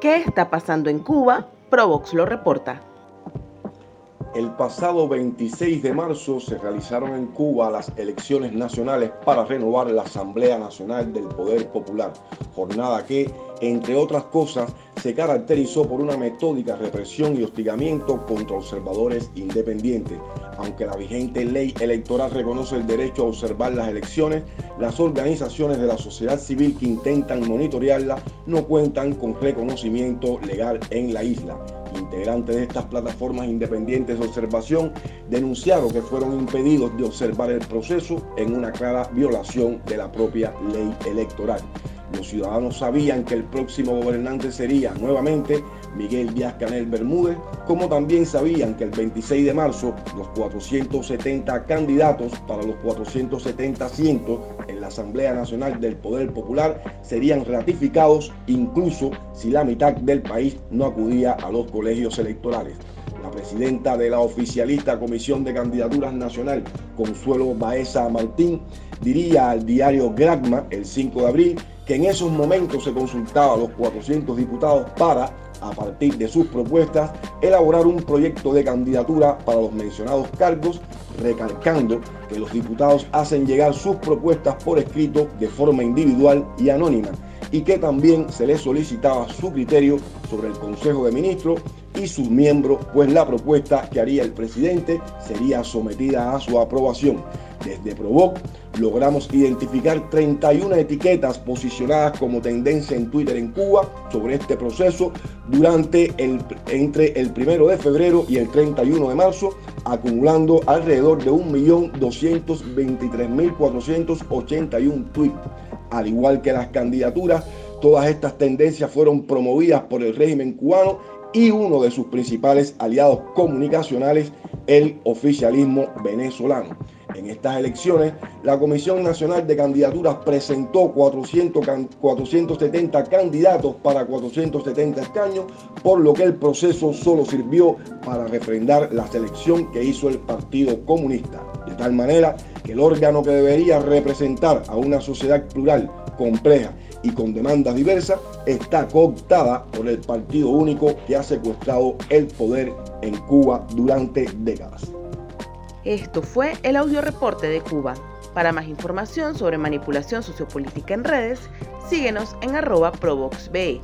¿Qué está pasando en Cuba? Provox lo reporta. El pasado 26 de marzo se realizaron en Cuba las elecciones nacionales para renovar la Asamblea Nacional del Poder Popular, jornada que, entre otras cosas, se caracterizó por una metódica represión y hostigamiento contra observadores independientes. Aunque la vigente ley electoral reconoce el derecho a observar las elecciones, las organizaciones de la sociedad civil que intentan monitorearla no cuentan con reconocimiento legal en la isla integrantes de estas plataformas independientes de observación denunciaron que fueron impedidos de observar el proceso en una clara violación de la propia ley electoral. Los ciudadanos sabían que el próximo gobernante sería nuevamente Miguel Díaz Canel Bermúdez, como también sabían que el 26 de marzo los 470 candidatos para los 470 asientos en la Asamblea Nacional del Poder Popular serían ratificados incluso si la mitad del país no acudía a los colegios electorales. La presidenta de la oficialista Comisión de Candidaturas Nacional, Consuelo Baeza Martín, diría al diario Gragma el 5 de abril que en esos momentos se consultaba a los 400 diputados para, a partir de sus propuestas, elaborar un proyecto de candidatura para los mencionados cargos, recalcando que los diputados hacen llegar sus propuestas por escrito de forma individual y anónima y que también se les solicitaba su criterio sobre el Consejo de Ministros y sus miembros, pues la propuesta que haría el presidente sería sometida a su aprobación. Desde Provoc logramos identificar 31 etiquetas posicionadas como tendencia en Twitter en Cuba sobre este proceso durante el, entre el 1 de febrero y el 31 de marzo, acumulando alrededor de 1.223.481 tweets. Al igual que las candidaturas, todas estas tendencias fueron promovidas por el régimen cubano y uno de sus principales aliados comunicacionales, el oficialismo venezolano. En estas elecciones, la Comisión Nacional de Candidaturas presentó 400, 470 candidatos para 470 escaños, por lo que el proceso solo sirvió para refrendar la selección que hizo el Partido Comunista. De tal manera que el órgano que debería representar a una sociedad plural, compleja y con demandas diversas está cooptada por el partido único que ha secuestrado el poder en Cuba durante décadas. Esto fue el audio reporte de Cuba. Para más información sobre manipulación sociopolítica en redes, síguenos en arroba ProvoxBE.